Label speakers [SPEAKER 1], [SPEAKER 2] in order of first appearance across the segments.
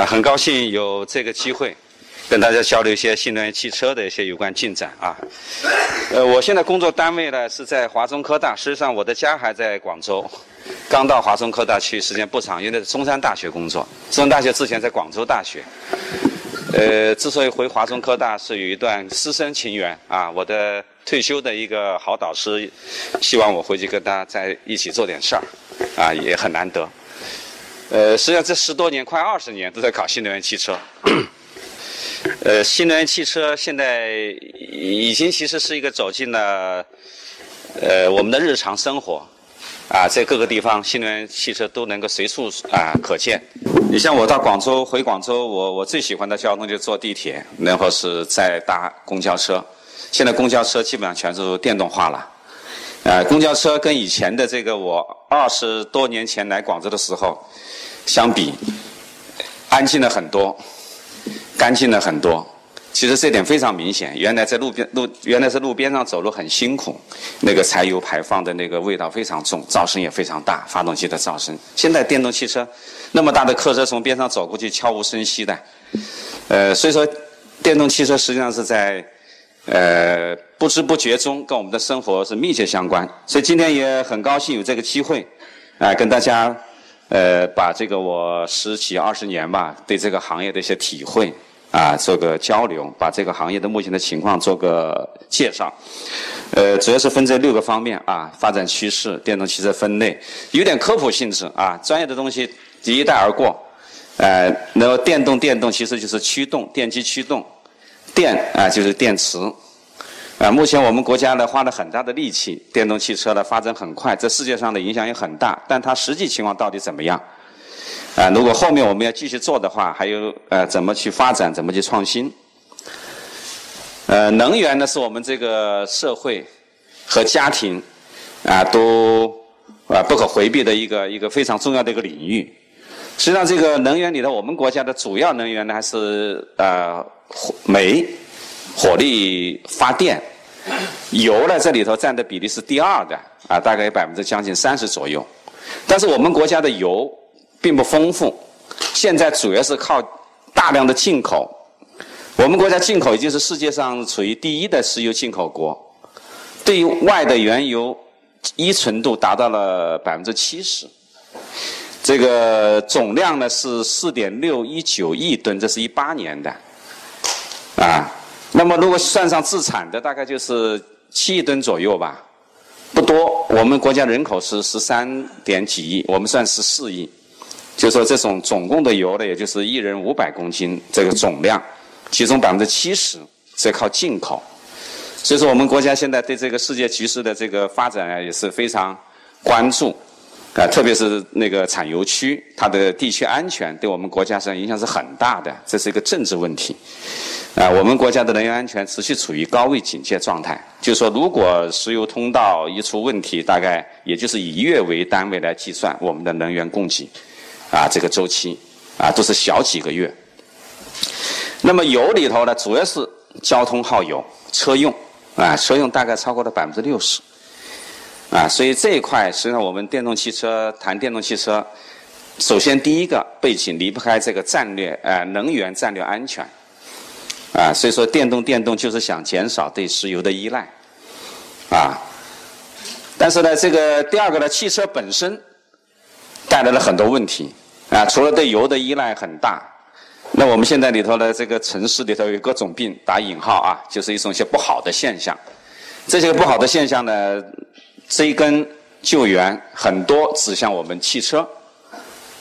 [SPEAKER 1] 啊，很高兴有这个机会，跟大家交流一些新能源汽车的一些有关进展啊。呃，我现在工作单位呢是在华中科大，实际上我的家还在广州，刚到华中科大去时间不长，因为在中山大学工作。中山大学之前在广州大学。呃，之所以回华中科大，是有一段师生情缘啊。我的退休的一个好导师，希望我回去跟他在一起做点事儿，啊，也很难得。呃，实际上这十多年，快二十年都在搞新能源汽车。呃，新能源汽车现在已经其实是一个走进了呃我们的日常生活，啊，在各个地方新能源汽车都能够随处啊可见。你像我到广州回广州，我我最喜欢的交通就是坐地铁，然后是再搭公交车。现在公交车基本上全是电动化了。呃，公交车跟以前的这个我二十多年前来广州的时候相比，安静了很多，干净了很多。其实这点非常明显。原来在路边路，原来在路边上走路很辛苦，那个柴油排放的那个味道非常重，噪声也非常大，发动机的噪声。现在电动汽车那么大的客车从边上走过去，悄无声息的。呃，所以说电动汽车实际上是在。呃，不知不觉中跟我们的生活是密切相关，所以今天也很高兴有这个机会，啊，跟大家呃把这个我十几二十年吧对这个行业的一些体会啊做个交流，把这个行业的目前的情况做个介绍。呃，主要是分这六个方面啊，发展趋势、电动汽车分类，有点科普性质啊，专业的东西一带而过。呃，然后电动电动其实就是驱动，电机驱动。电啊，就是电池啊。目前我们国家呢花了很大的力气，电动汽车呢发展很快，在世界上的影响也很大。但它实际情况到底怎么样？啊，如果后面我们要继续做的话，还有呃怎么去发展，怎么去创新？呃，能源呢是我们这个社会和家庭啊都啊不可回避的一个一个非常重要的一个领域。实际上，这个能源里头，我们国家的主要能源呢还是呃。煤、火力发电，油呢这里头占的比例是第二的啊，大概有百分之将近三十左右。但是我们国家的油并不丰富，现在主要是靠大量的进口。我们国家进口已经是世界上处于第一的石油进口国，对于外的原油依存度达到了百分之七十。这个总量呢是四点六一九亿吨，这是一八年的。啊，那么如果算上自产的，大概就是七亿吨左右吧，不多。我们国家人口是十三点几亿，我们算十四亿，就说这种总共的油呢，也就是一人五百公斤这个总量，其中百分之七十是靠进口。所以说，我们国家现在对这个世界局势的这个发展啊，也是非常关注。啊，特别是那个产油区，它的地区安全对我们国家上影响是很大的，这是一个政治问题。啊，我们国家的能源安全持续处于高位警戒状态。就是说，如果石油通道一出问题，大概也就是以月为单位来计算我们的能源供给，啊，这个周期啊都是小几个月。那么油里头呢，主要是交通耗油、车用啊，车用大概超过了百分之六十。啊，所以这一块实际上我们电动汽车谈电动汽车，首先第一个背景离不开这个战略，呃，能源战略安全。啊，所以说电动电动就是想减少对石油的依赖，啊，但是呢，这个第二个呢，汽车本身带来了很多问题，啊，除了对油的依赖很大，那我们现在里头的这个城市里头有各种病，打引号啊，就是一种些不好的现象，这些不好的现象呢。追根救源，很多指向我们汽车、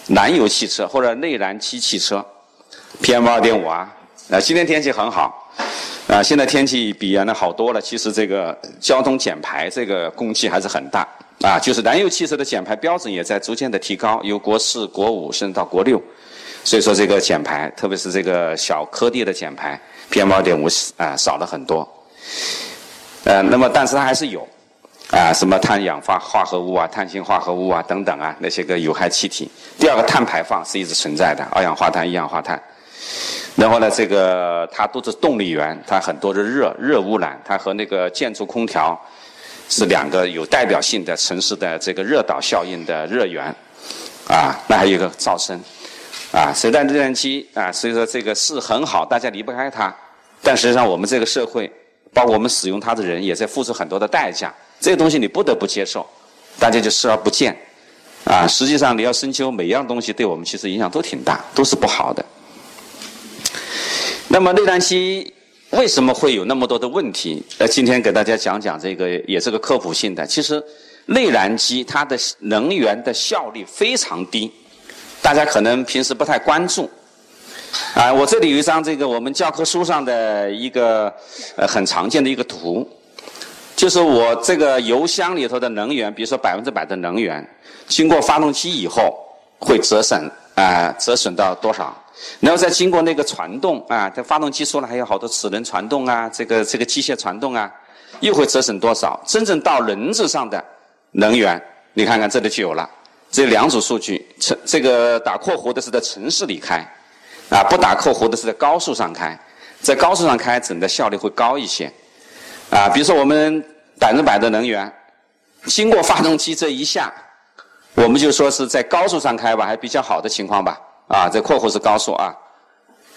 [SPEAKER 1] 燃油汽车或者内燃机汽车，PM 二点五啊。啊，今天天气很好，啊，现在天气比原来好多了。其实这个交通减排这个功绩还是很大啊。就是燃油汽车的减排标准也在逐渐的提高，由国四、国五甚至到国六。所以说这个减排，特别是这个小颗粒的减排，PM 二点五啊少了很多。呃，那么但是它还是有。啊，什么碳氧化化合物啊、碳氢化合物啊等等啊，那些个有害气体。第二个，碳排放是一直存在的，二氧化碳、一氧化碳。然后呢，这个它都是动力源，它很多的热热污染，它和那个建筑空调是两个有代表性的城市的这个热岛效应的热源。啊，那还有一个噪声。啊，随带计算机啊，所以说这个是很好，大家离不开它。但实际上，我们这个社会，包括我们使用它的人，也在付出很多的代价。这个东西你不得不接受，大家就视而不见。啊，实际上你要深究，每样东西对我们其实影响都挺大，都是不好的。那么内燃机为什么会有那么多的问题？呃，今天给大家讲讲这个，也是个科普性的。其实内燃机它的能源的效率非常低，大家可能平时不太关注。啊，我这里有一张这个我们教科书上的一个呃很常见的一个图，就是我这个油箱里头的能源，比如说百分之百的能源，经过发动机以后会折损啊，折损到多少？然后再经过那个传动啊，这发动机说了还有好多齿轮传动啊，这个这个机械传动啊，又会折损多少？真正到轮子上的能源，你看看这里就有了，这两组数据，城这个打括弧的是在城市里开。啊，不打括弧的是在高速上开，在高速上开，整的效率会高一些。啊，比如说我们百分之百的能源，经过发动机这一下，我们就说是在高速上开吧，还比较好的情况吧。啊，这括弧是高速啊，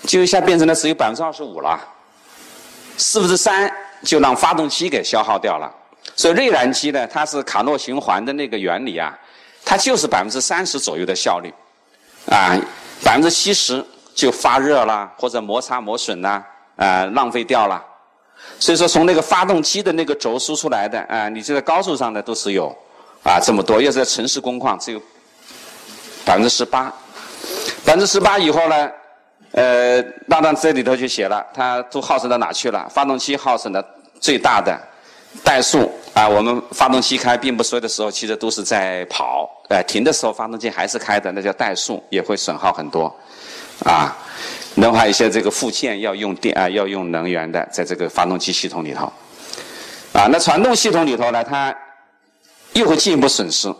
[SPEAKER 1] 就一下变成了只有百分之二十五了，四分之三就让发动机给消耗掉了。所以内燃机呢，它是卡诺循环的那个原理啊，它就是百分之三十左右的效率，啊，百分之七十。就发热啦，或者摩擦磨损啦，啊，浪费掉了。所以说，从那个发动机的那个轴输出来的，啊，你就在高速上的都是有，啊，这么多。要是在城市工况，只有百分之十八。百分之十八以后呢，呃，那到这里头就写了，它都耗损到哪去了？发动机耗损的最大的怠速啊，我们发动机开，并不所有的时候其实都是在跑，哎，停的时候发动机还是开的，那叫怠速，也会损耗很多。啊，然后还有一些这个附件要用电啊，要用能源的，在这个发动机系统里头。啊，那传动系统里头呢，它又会进一步损失，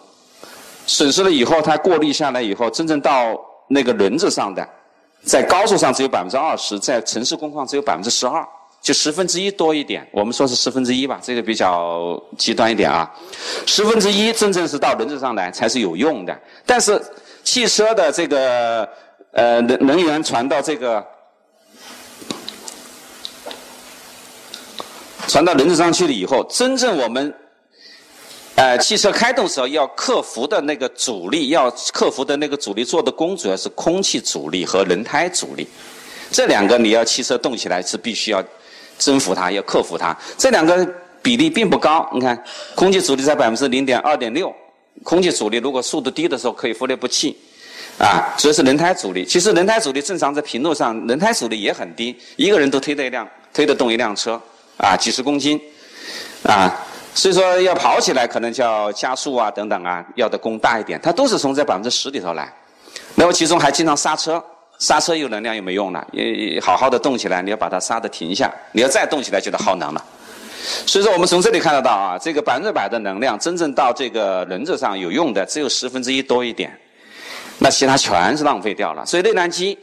[SPEAKER 1] 损失了以后，它过滤下来以后，真正到那个轮子上的，在高速上只有百分之二十，在城市工况只有百分之十二，就十分之一多一点。我们说是十分之一吧，这个比较极端一点啊。十分之一真正是到轮子上来才是有用的，但是汽车的这个。呃，能能源传到这个，传到轮子上去了以后，真正我们，呃，汽车开动时候要克服的那个阻力，要克服的那个阻力做的功，主要是空气阻力和轮胎阻力。这两个你要汽车动起来是必须要征服它，要克服它。这两个比例并不高，你看，空气阻力在百分之零点二点六，空气阻力如果速度低的时候可以忽略不计。啊，主要是轮胎阻力。其实轮胎阻力正常在平路上，轮胎阻力也很低，一个人都推得一辆，推得动一辆车，啊，几十公斤，啊，所以说要跑起来可能叫加速啊等等啊，要的功大一点。它都是从这百分之十里头来，那么其中还经常刹车，刹车有能量又没用了，也好好的动起来，你要把它刹的停下，你要再动起来就得耗能了。所以说我们从这里看得到啊，这个百分之百的能量真正到这个轮子上有用的只有十分之一多一点。那其他全是浪费掉了，所以内燃机，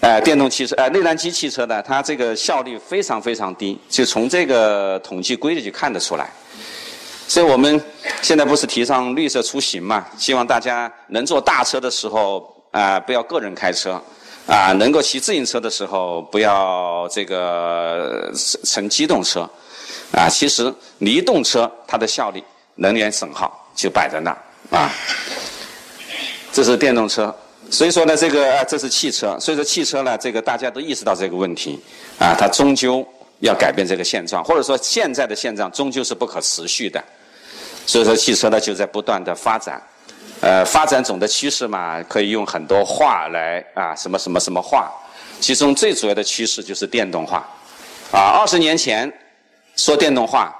[SPEAKER 1] 呃，电动汽车，呃，内燃机汽车呢，它这个效率非常非常低，就从这个统计规律就看得出来。所以我们现在不是提倡绿色出行嘛？希望大家能坐大车的时候啊，不要个人开车，啊，能够骑自行车的时候不要这个乘机动车，啊，其实离动车它的效率、能源损耗就摆在那儿啊。这是电动车，所以说呢，这个这是汽车，所以说汽车呢，这个大家都意识到这个问题，啊，它终究要改变这个现状，或者说现在的现状终究是不可持续的，所以说汽车呢就在不断的发展，呃，发展总的趋势嘛，可以用很多话来啊，什么什么什么话，其中最主要的趋势就是电动化，啊，二十年前说电动化。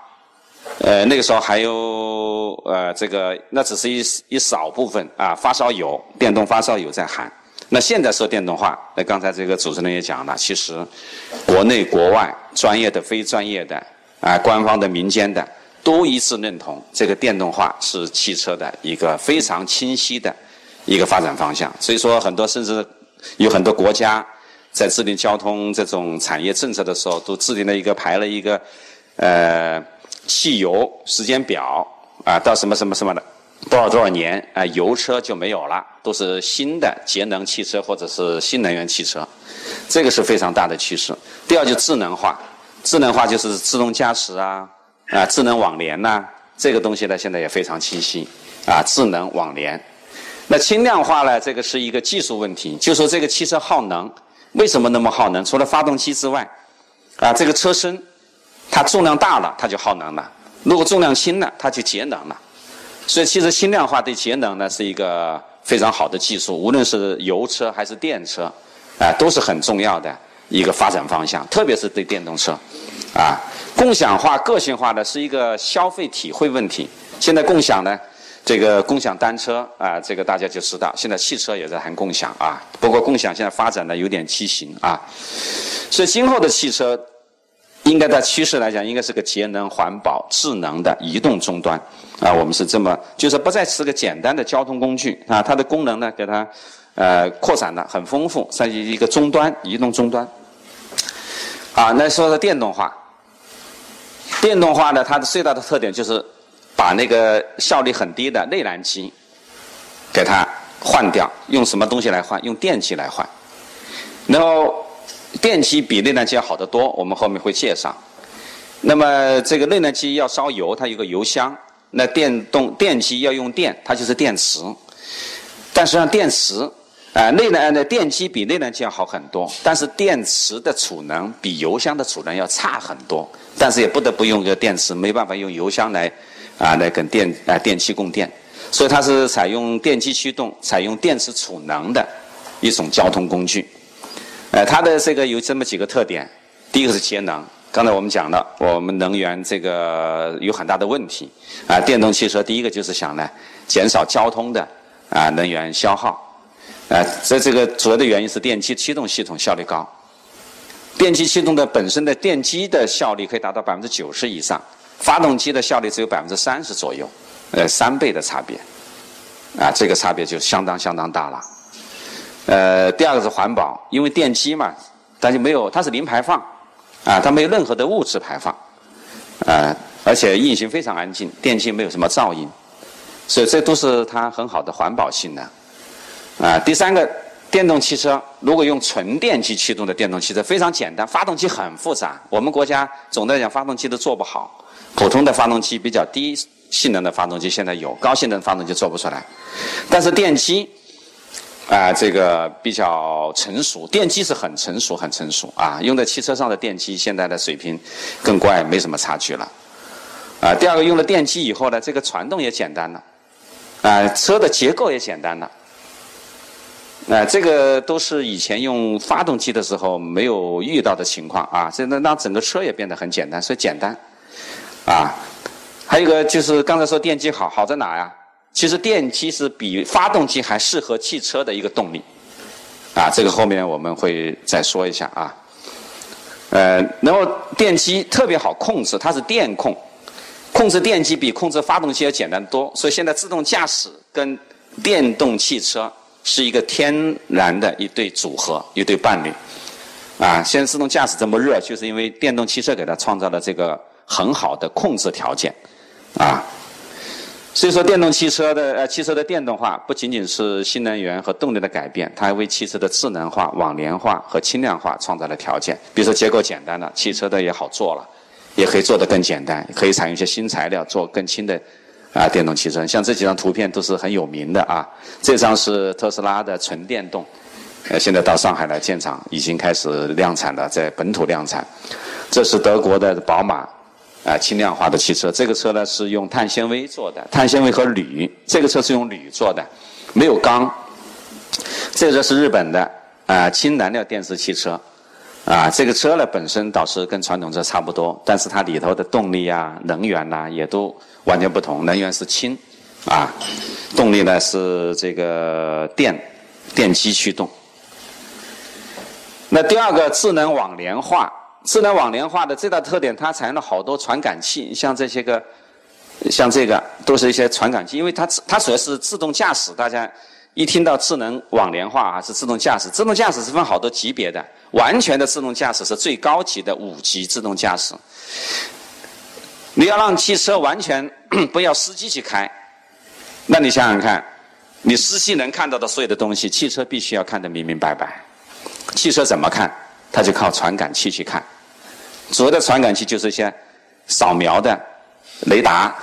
[SPEAKER 1] 呃，那个时候还有呃，这个那只是一一少部分啊，发烧友、电动发烧友在喊。那现在说电动化，那刚才这个主持人也讲了，其实国内国外专业的、非专业的啊，官方的、民间的都一致认同，这个电动化是汽车的一个非常清晰的一个发展方向。所以说，很多甚至有很多国家在制定交通这种产业政策的时候，都制定了一个排了一个呃。汽油时间表啊，到什么什么什么的多少多少年啊，油车就没有了，都是新的节能汽车或者是新能源汽车，这个是非常大的趋势。第二就智能化，智能化就是自动驾驶啊，啊，智能网联呐，这个东西呢现在也非常清晰啊，智能网联。那轻量化呢，这个是一个技术问题，就说这个汽车耗能为什么那么耗能？除了发动机之外，啊，这个车身它重量大了，它就耗能了；如果重量轻了，它就节能了。所以，其实轻量化对节能呢是一个非常好的技术，无论是油车还是电车，啊，都是很重要的一个发展方向，特别是对电动车，啊，共享化、个性化呢是一个消费体会问题。现在共享呢，这个共享单车啊，这个大家就知道，现在汽车也在谈共享啊。不过，共享现在发展的有点畸形啊，所以今后的汽车。应该在趋势来讲，应该是个节能环保、智能的移动终端啊。我们是这么，就是不再是个简单的交通工具啊。它的功能呢，给它呃扩展的很丰富，算是一个终端、移动终端。啊，那说说电动化。电动化呢，它的最大的特点就是把那个效率很低的内燃机给它换掉，用什么东西来换？用电机来换，然后。电机比内燃机要好得多，我们后面会介绍。那么这个内燃机要烧油，它有个油箱；那电动电机要用电，它就是电池。但实际上电池啊，内燃的电机比内燃机要好很多，但是电池的储能比油箱的储能要差很多。但是也不得不用个电池，没办法用油箱来啊来跟电啊电器供电，所以它是采用电机驱动、采用电池储能的一种交通工具。呃，它的这个有这么几个特点，第一个是节能。刚才我们讲了，我们能源这个有很大的问题啊。电动汽车第一个就是想呢，减少交通的啊能源消耗。啊，这这个主要的原因是电机驱动系统效率高。电机驱动的本身的电机的效率可以达到百分之九十以上，发动机的效率只有百分之三十左右，呃，三倍的差别。啊，这个差别就相当相当大了。呃，第二个是环保，因为电机嘛，它就没有，它是零排放，啊，它没有任何的物质排放，啊，而且运行非常安静，电机没有什么噪音，所以这都是它很好的环保性能。啊，第三个，电动汽车如果用纯电机驱动的电动汽车非常简单，发动机很复杂，我们国家总的来讲发动机都做不好，普通的发动机比较低性能的发动机现在有，高性能发动机做不出来，但是电机。啊，这个比较成熟，电机是很成熟、很成熟啊。用在汽车上的电机，现在的水平跟国外没什么差距了。啊，第二个用了电机以后呢，这个传动也简单了，啊，车的结构也简单了。啊，这个都是以前用发动机的时候没有遇到的情况啊。现在让整个车也变得很简单，所以简单。啊，还有一个就是刚才说电机好，好在哪呀？其实电机是比发动机还适合汽车的一个动力，啊，这个后面我们会再说一下啊。呃，然后电机特别好控制，它是电控，控制电机比控制发动机要简单多，所以现在自动驾驶跟电动汽车是一个天然的一对组合，一对伴侣。啊，现在自动驾驶这么热，就是因为电动汽车给它创造了这个很好的控制条件，啊。所以说，电动汽车的呃，汽车的电动化不仅仅是新能源和动力的改变，它还为汽车的智能化、网联化和轻量化创造了条件。比如说，结构简单了，汽车的也好做了，也可以做得更简单，可以采用一些新材料做更轻的啊电动汽车。像这几张图片都是很有名的啊。这张是特斯拉的纯电动，呃，现在到上海来建厂，已经开始量产了，在本土量产。这是德国的宝马。啊，轻量化的汽车，这个车呢是用碳纤维做的，碳纤维和铝，这个车是用铝做的，没有钢。这个是日本的啊，氢燃料电池汽车，啊，这个车呢本身倒是跟传统车差不多，但是它里头的动力啊、能源呐也都完全不同，能源是氢，啊，动力呢是这个电电机驱动。那第二个，智能网联化。智能网联化的最大特点，它采用了好多传感器，像这些个，像这个都是一些传感器，因为它它主要是自动驾驶。大家一听到智能网联化啊，是自动驾驶。自动驾驶是分好多级别的，完全的自动驾驶是最高级的五级自动驾驶。你要让汽车完全 不要司机去开，那你想想看，你司机能看到的所有的东西，汽车必须要看得明明白白。汽车怎么看？它就靠传感器去看。主要的传感器就是一些扫描的雷达，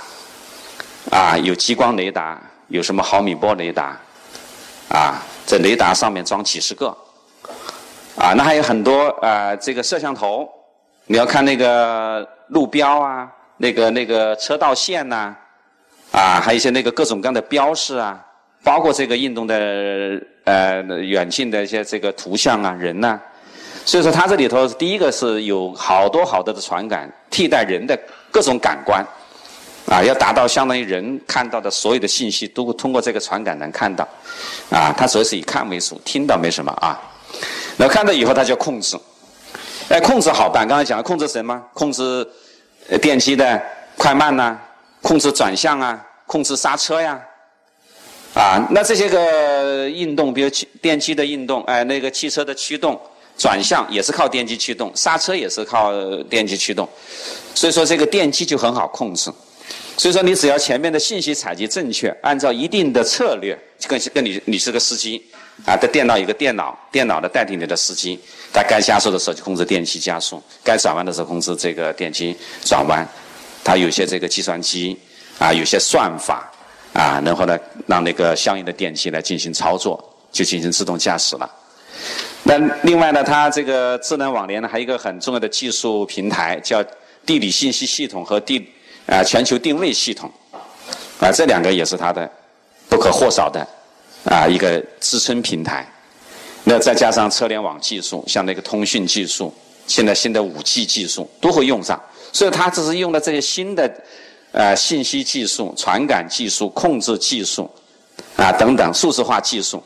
[SPEAKER 1] 啊，有激光雷达，有什么毫米波雷达，啊，在雷达上面装几十个，啊，那还有很多啊，这个摄像头，你要看那个路标啊，那个那个车道线呐，啊，还有一些那个各种各样的标识啊，包括这个运动的呃远近的一些这个图像啊，人呐。所以说，它这里头第一个是有好多好多的传感，替代人的各种感官，啊，要达到相当于人看到的所有的信息都通过这个传感能看到，啊，它主要是以看为主，听到没什么啊。那看到以后，它就控制，哎，控制好办，刚才讲了控制什么？控制电机的快慢呐，控制转向啊，控制刹车呀，啊，那这些个运动，比如汽电机的运动，哎，那个汽车的驱动。转向也是靠电机驱动，刹车也是靠电机驱动，所以说这个电机就很好控制。所以说你只要前面的信息采集正确，按照一定的策略，跟跟你你是个司机啊，的电脑一个电脑，电脑的代替你的司机，它该加速的时候就控制电机加速，该转弯的时候控制这个电机转弯，它有些这个计算机啊，有些算法啊，然后呢让那个相应的电机来进行操作，就进行自动驾驶了。那另外呢，它这个智能网联呢，还有一个很重要的技术平台，叫地理信息系统和地啊全球定位系统，啊这两个也是它的不可或少的啊一个支撑平台。那再加上车联网技术，像那个通讯技术，现在新的五 G 技术都会用上，所以它只是用了这些新的呃信息技术、传感技术、控制技术啊等等数字化技术。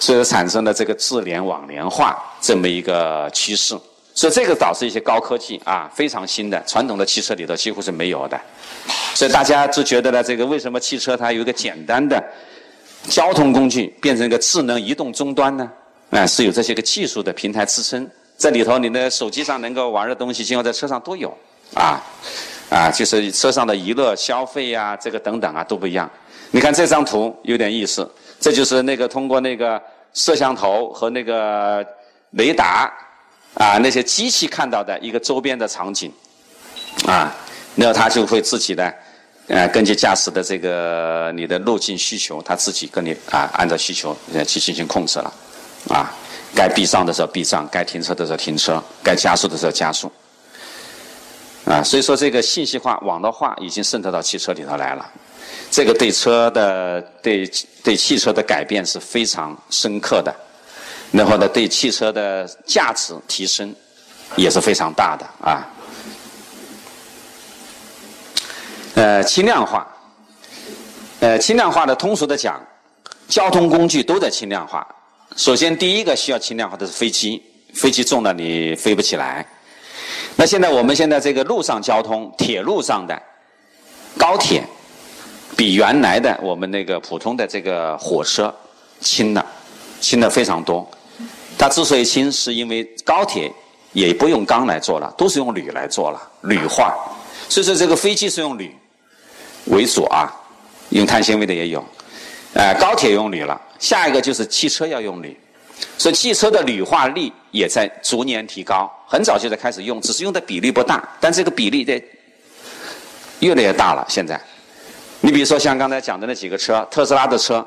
[SPEAKER 1] 所以产生了这个智联网联化这么一个趋势，所以这个导致一些高科技啊非常新的，传统的汽车里头几乎是没有的。所以大家就觉得呢，这个为什么汽车它有一个简单的交通工具变成一个智能移动终端呢？啊，是有这些个技术的平台支撑，这里头你的手机上能够玩的东西，今后在车上都有啊啊，就是车上的娱乐消费呀，这个等等啊都不一样。你看这张图有点意思。这就是那个通过那个摄像头和那个雷达啊那些机器看到的一个周边的场景啊，那它就会自己的呃根据驾驶的这个你的路径需求，它自己跟你啊按照需求去进行控制了啊，该避障的时候避障，该停车的时候停车，该加速的时候加速啊，所以说这个信息化、网络化已经渗透到汽车里头来了。这个对车的对对汽车的改变是非常深刻的，然后呢，对汽车的价值提升也是非常大的啊。呃，轻量化，呃，轻量化的通俗的讲，交通工具都在轻量化。首先，第一个需要轻量化的是飞机，飞机重了你飞不起来。那现在我们现在这个路上交通，铁路上的高铁。比原来的我们那个普通的这个火车轻了，轻了非常多。它之所以轻，是因为高铁也不用钢来做了，都是用铝来做了，铝化。所以说这个飞机是用铝为主啊，用碳纤维的也有。呃，高铁用铝了，下一个就是汽车要用铝，所以汽车的铝化率也在逐年提高。很早就在开始用，只是用的比例不大，但这个比例在越来越大了。现在。你比如说像刚才讲的那几个车，特斯拉的车，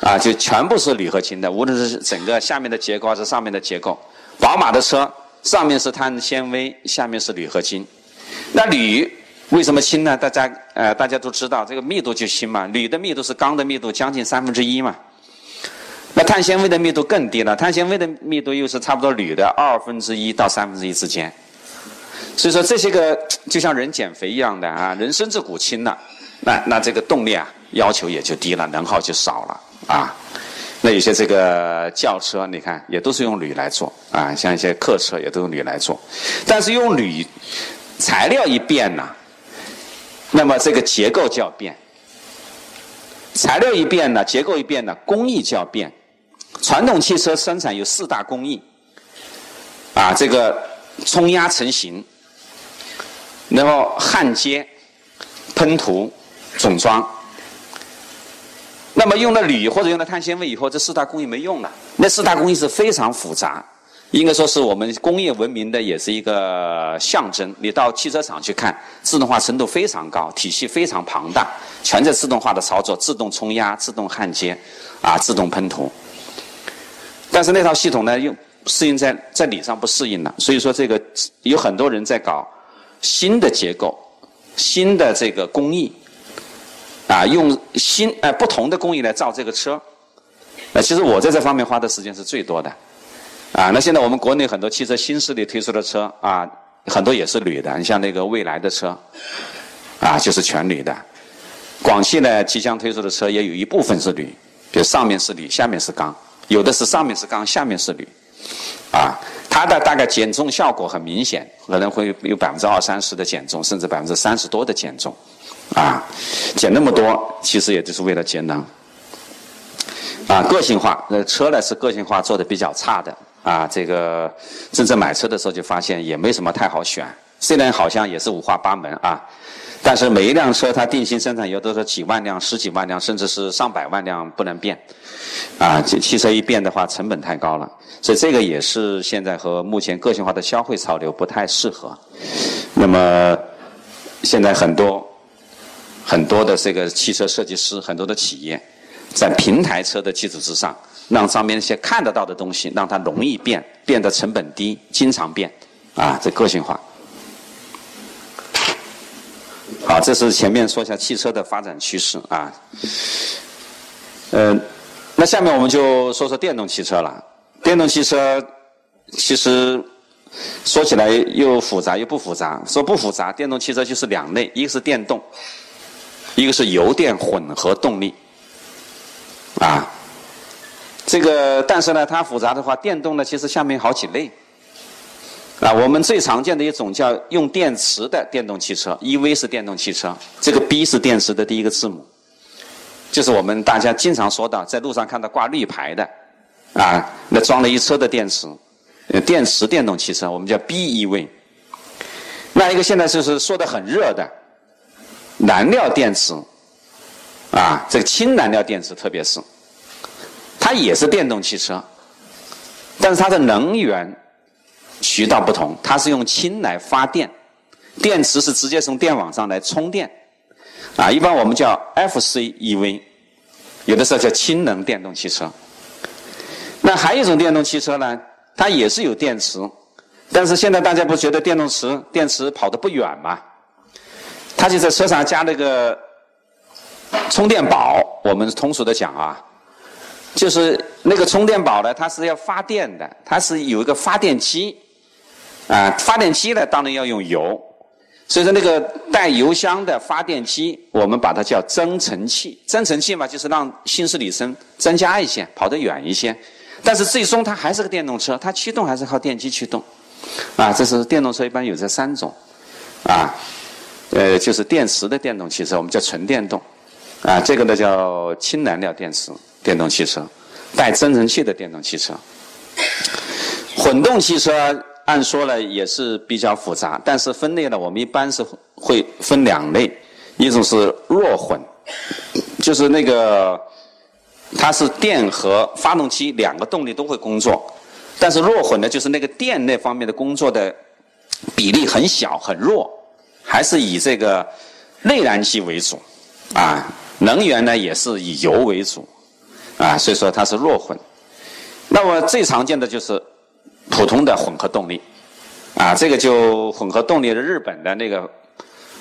[SPEAKER 1] 啊，就全部是铝合金的，无论是整个下面的结构还是上面的结构。宝马的车上面是碳纤维，下面是铝合金。那铝为什么轻呢？大家呃大家都知道，这个密度就轻嘛。铝的密度是钢的密度将近三分之一嘛。那碳纤维的密度更低了，碳纤维的密度又是差不多铝的二分之一到三分之一之间。所以说这些个就像人减肥一样的啊，人身子骨轻了。那那这个动力啊，要求也就低了，能耗就少了啊。那有些这个轿车，你看也都是用铝来做啊，像一些客车也都用铝来做。但是用铝材料一变呢，那么这个结构就要变。材料一变呢，结构一变呢，工艺就要变。传统汽车生产有四大工艺啊，这个冲压成型，然后焊接、喷涂。总装，那么用了铝或者用了碳纤维以后，这四大工艺没用了。那四大工艺是非常复杂，应该说是我们工业文明的也是一个象征。你到汽车厂去看，自动化程度非常高，体系非常庞大，全在自动化的操作，自动冲压、自动焊接，啊，自动喷涂。但是那套系统呢，又适应在在理上不适应了。所以说，这个有很多人在搞新的结构、新的这个工艺。啊，用新呃不同的工艺来造这个车，呃，其实我在这方面花的时间是最多的，啊，那现在我们国内很多汽车新势力推出的车啊，很多也是铝的，你像那个蔚来的车，啊，就是全铝的，广汽呢即将推出的车也有一部分是铝，比如上面是铝，下面是钢，有的是上面是钢，下面是铝，啊，它的大概减重效果很明显，可能会有百分之二三十的减重，甚至百分之三十多的减重。啊，减那么多，其实也就是为了节能。啊，个性化，那车呢是个性化做的比较差的。啊，这个真正买车的时候就发现也没什么太好选，虽然好像也是五花八门啊，但是每一辆车它定性生产有都是几万辆、十几万辆，甚至是上百万辆不能变。啊，这汽车一变的话，成本太高了，所以这个也是现在和目前个性化的消费潮流不太适合。那么现在很多。很多的这个汽车设计师，很多的企业，在平台车的基础之上，让上面那些看得到的东西，让它容易变，变得成本低，经常变，啊，这个性化。好，这是前面说一下汽车的发展趋势啊。呃，那下面我们就说说电动汽车了。电动汽车其实说起来又复杂又不复杂。说不复杂，电动汽车就是两类，一个是电动。一个是油电混合动力，啊，这个但是呢，它复杂的话，电动呢其实下面好几类，啊，我们最常见的一种叫用电池的电动汽车，EV 是电动汽车，这个 B 是电池的第一个字母，就是我们大家经常说到在路上看到挂绿牌的，啊，那装了一车的电池，电池电动汽车我们叫 BEV，那一个现在就是说的很热的。燃料电池，啊，这个氢燃料电池特别是，它也是电动汽车，但是它的能源渠道不同，它是用氢来发电，电池是直接从电网上来充电，啊，一般我们叫 FCEV，有的时候叫氢能电动汽车。那还有一种电动汽车呢，它也是有电池，但是现在大家不觉得电动池电池跑得不远吗？它就在车上加了个充电宝，我们通俗的讲啊，就是那个充电宝呢，它是要发电的，它是有一个发电机，啊，发电机呢当然要用油，所以说那个带油箱的发电机，我们把它叫增程器，增程器嘛就是让行驶里程增加一些，跑得远一些，但是最终它还是个电动车，它驱动还是靠电机驱动，啊，这是电动车一般有这三种，啊。呃，就是电池的电动汽车，我们叫纯电动，啊，这个呢叫氢燃料电池电动汽车，带增程器的电动汽车。混动汽车按说呢也是比较复杂，但是分类呢我们一般是会分两类，一种是弱混，就是那个它是电和发动机两个动力都会工作，但是弱混呢就是那个电那方面的工作的比例很小很弱。还是以这个内燃机为主，啊，能源呢也是以油为主，啊，所以说它是弱混。那么最常见的就是普通的混合动力，啊，这个就混合动力的日本的那个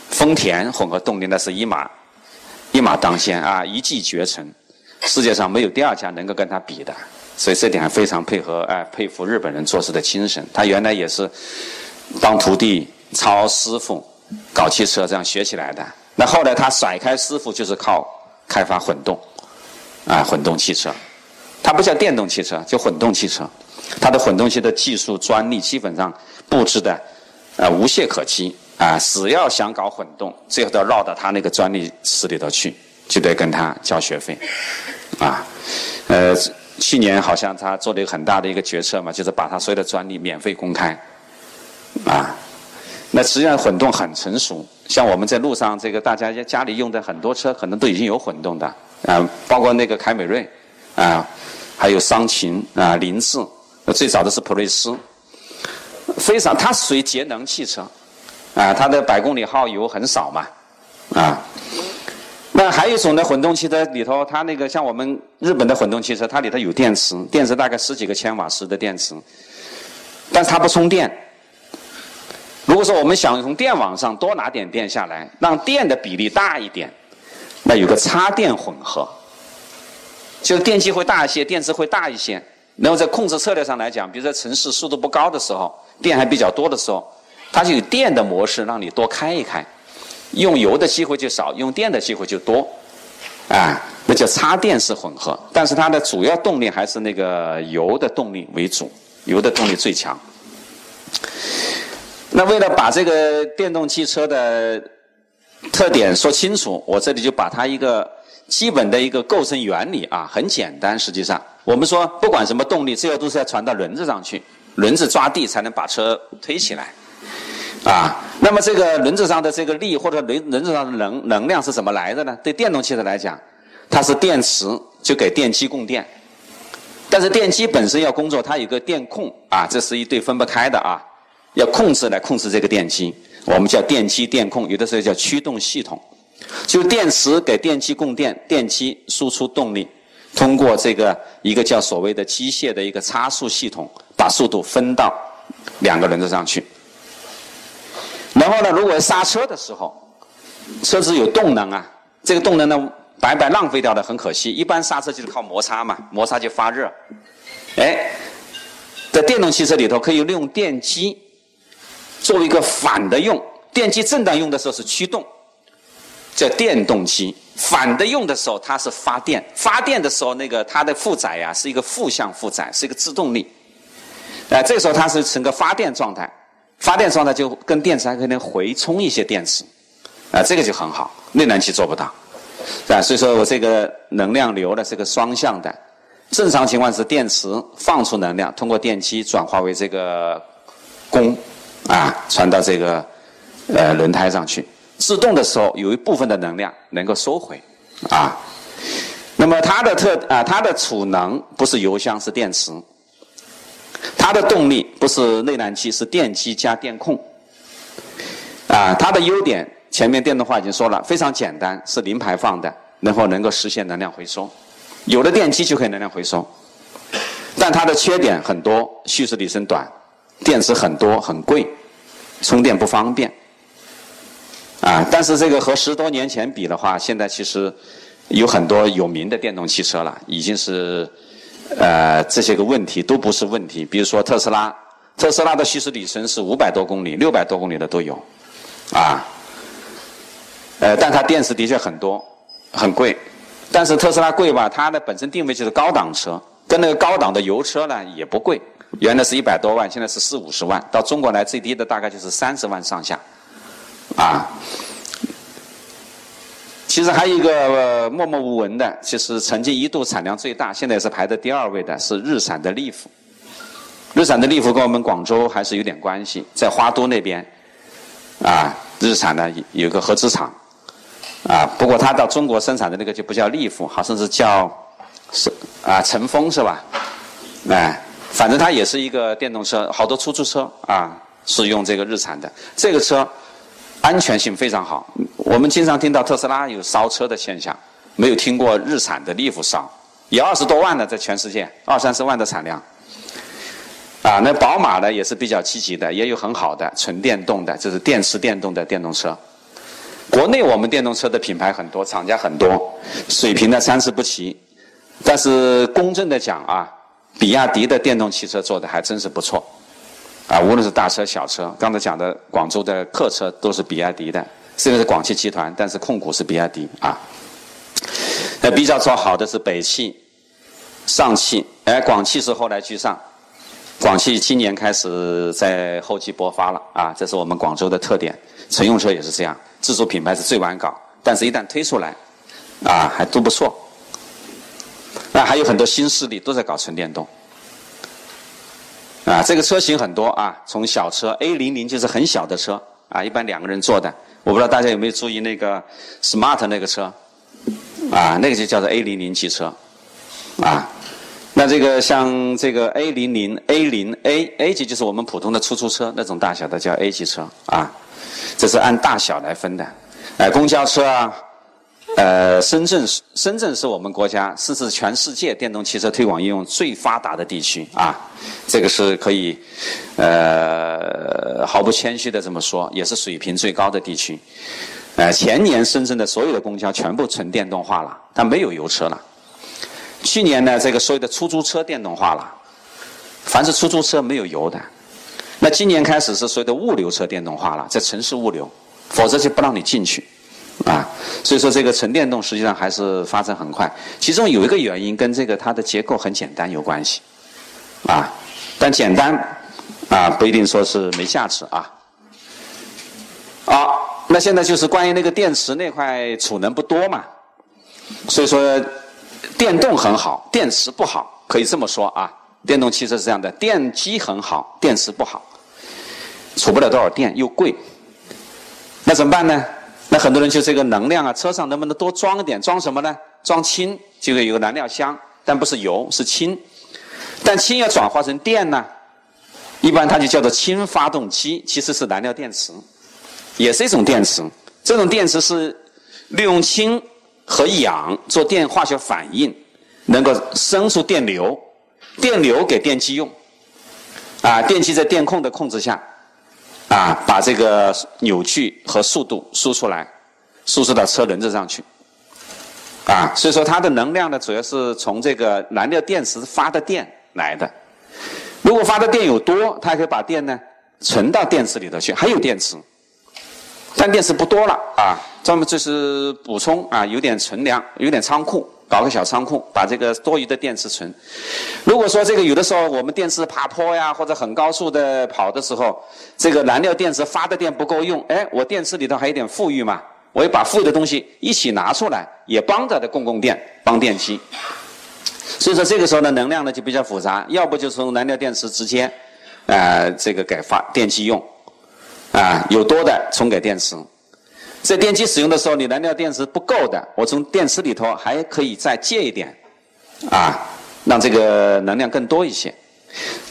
[SPEAKER 1] 丰田混合动力那是一马一马当先啊，一骑绝尘，世界上没有第二家能够跟他比的，所以这点非常配合哎佩服日本人做事的精神。他原来也是当徒弟抄师傅。搞汽车这样学起来的，那后来他甩开师傅，就是靠开发混动，啊，混动汽车，它不叫电动汽车，叫混动汽车，它的混动器的技术专利基本上布置的，呃，无懈可击，啊，只要想搞混动，最后都要绕到他那个专利室里头去，就得跟他交学费，啊，呃，去年好像他做了一个很大的一个决策嘛，就是把他所有的专利免费公开，啊。那实际上混动很成熟，像我们在路上这个大家家里用的很多车，可能都已经有混动的，啊，包括那个凯美瑞，啊，还有桑琴啊，凌志，我最早的是普锐斯，非常，它属于节能汽车，啊，它的百公里耗油很少嘛，啊，那还有一种呢，混动汽车里头，它那个像我们日本的混动汽车，它里头有电池，电池大概十几个千瓦时的电池，但是它不充电。如果说我们想从电网上多拿点电下来，让电的比例大一点，那有个插电混合，就是电机会大一些，电池会大一些。然后在控制策略上来讲，比如说城市速度不高的时候，电还比较多的时候，它就有电的模式让你多开一开，用油的机会就少，用电的机会就多，啊，那叫插电式混合。但是它的主要动力还是那个油的动力为主，油的动力最强。那为了把这个电动汽车的特点说清楚，我这里就把它一个基本的一个构成原理啊，很简单。实际上，我们说不管什么动力，最后都是要传到轮子上去，轮子抓地才能把车推起来，啊。那么这个轮子上的这个力或者轮轮子上的能能量是怎么来的呢？对电动汽车来讲，它是电池就给电机供电，但是电机本身要工作，它有个电控啊，这是一对分不开的啊。要控制来控制这个电机，我们叫电机电控，有的时候叫驱动系统。就电池给电机供电，电机输出动力，通过这个一个叫所谓的机械的一个差速系统，把速度分到两个轮子上去。然后呢，如果刹车的时候，车子有动能啊，这个动能呢白白浪费掉了，很可惜。一般刹车就是靠摩擦嘛，摩擦就发热。哎，在电动汽车里头可以利用电机。作为一个反的用，电机正当用的时候是驱动，叫电动机；反的用的时候，它是发电。发电的时候，那个它的负载呀是一个负向负载，是一个制动力。哎，这时候它是成个发电状态，发电状态就跟电池还可能回充一些电池，啊，这个就很好。内燃机做不到，啊，所以说我这个能量流呢是个双向的。正常情况是电池放出能量，通过电机转化为这个功。啊，传到这个呃轮胎上去，制动的时候有一部分的能量能够收回，啊，那么它的特啊它的储能不是油箱是电池，它的动力不是内燃机是电机加电控，啊，它的优点前面电动化已经说了，非常简单，是零排放的，然后能够实现能量回收，有了电机就可以能量回收，但它的缺点很多，续时里程短。电池很多很贵，充电不方便，啊！但是这个和十多年前比的话，现在其实有很多有名的电动汽车了，已经是呃这些个问题都不是问题。比如说特斯拉，特斯拉的续驶里程是五百多公里、六百多公里的都有，啊，呃，但它电池的确很多，很贵。但是特斯拉贵吧，它的本身定位就是高档车，跟那个高档的油车呢也不贵。原来是一百多万，现在是四五十万。到中国来最低的大概就是三十万上下，啊。其实还有一个默默无闻的，其实曾经一度产量最大，现在是排在第二位的，是日产的利福。日产的利福跟我们广州还是有点关系，在花都那边，啊，日产呢有个合资厂，啊，不过它到中国生产的那个就不叫利福，好像是叫是啊晨风是吧？哎。反正它也是一个电动车，好多出租车啊是用这个日产的。这个车安全性非常好。我们经常听到特斯拉有烧车的现象，没有听过日产的利福烧，也二十多万的在全世界二三十万的产量。啊，那宝马呢也是比较积极的，也有很好的纯电动的，就是电池电动的电动车。国内我们电动车的品牌很多，厂家很多，水平呢参差不齐。但是公正的讲啊。比亚迪的电动汽车做的还真是不错，啊，无论是大车小车，刚才讲的广州的客车都是比亚迪的，虽然是广汽集团，但是控股是比亚迪啊。那比较做好的是北汽、上汽，哎，广汽是后来居上，广汽今年开始在后期勃发了啊，这是我们广州的特点。乘用车也是这样，自主品牌是最晚搞，但是一旦推出来，啊，还都不错。那还有很多新势力都在搞纯电动，啊，这个车型很多啊，从小车 A 零零就是很小的车啊，一般两个人坐的。我不知道大家有没有注意那个 Smart 那个车，啊，那个就叫做 A 零零汽车，啊，那这个像这个 A 零零 A 零 A A 级就是我们普通的出租车那种大小的叫 A 级车啊，这是按大小来分的，哎，公交车啊。呃，深圳是深圳是我们国家，甚至全世界电动汽车推广应用最发达的地区啊，这个是可以呃毫不谦虚的这么说，也是水平最高的地区。呃，前年深圳的所有的公交全部纯电动化了，它没有油车了。去年呢，这个所有的出租车电动化了，凡是出租车没有油的。那今年开始是所有的物流车电动化了，在城市物流，否则就不让你进去。啊，所以说这个纯电动实际上还是发展很快。其中有一个原因跟这个它的结构很简单有关系，啊，但简单啊不一定说是没价值啊。好，那现在就是关于那个电池那块储能不多嘛，所以说电动很好，电池不好，可以这么说啊。电动汽车是这样的，电机很好，电池不好，储不了多少电又贵，那怎么办呢？那很多人就这个能量啊，车上能不能多装一点？装什么呢？装氢，就是有个燃料箱，但不是油，是氢。但氢要转化成电呢，一般它就叫做氢发动机，其实是燃料电池，也是一种电池。这种电池是利用氢和氧做电化学反应，能够生出电流，电流给电机用。啊，电机在电控的控制下。啊，把这个扭矩和速度输出来，输出到车轮子上去。啊，所以说它的能量呢，主要是从这个燃料电池发的电来的。如果发的电有多，它可以把电呢存到电池里头去，还有电池，但电池不多了啊，专门就是补充啊，有点存量，有点仓库。搞个小仓库，把这个多余的电池存。如果说这个有的时候我们电池爬坡呀，或者很高速的跑的时候，这个燃料电池发的电不够用，哎，我电池里头还有点富裕嘛，我也把富裕的东西一起拿出来，也帮着的供供电，帮电机。所以说这个时候呢，能量呢就比较复杂，要不就从燃料电池直接，呃，这个给发电机用，啊，有多的充给电池。在电机使用的时候，你燃料电池不够的，我从电池里头还可以再借一点，啊，让这个能量更多一些。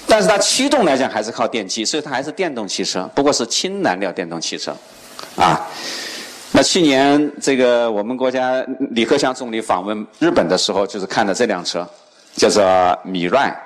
[SPEAKER 1] 但是它驱动来讲还是靠电机，所以它还是电动汽车，不过是氢燃料电动汽车，啊。那去年这个我们国家李克强总理访问日本的时候，就是看的这辆车，叫做米 i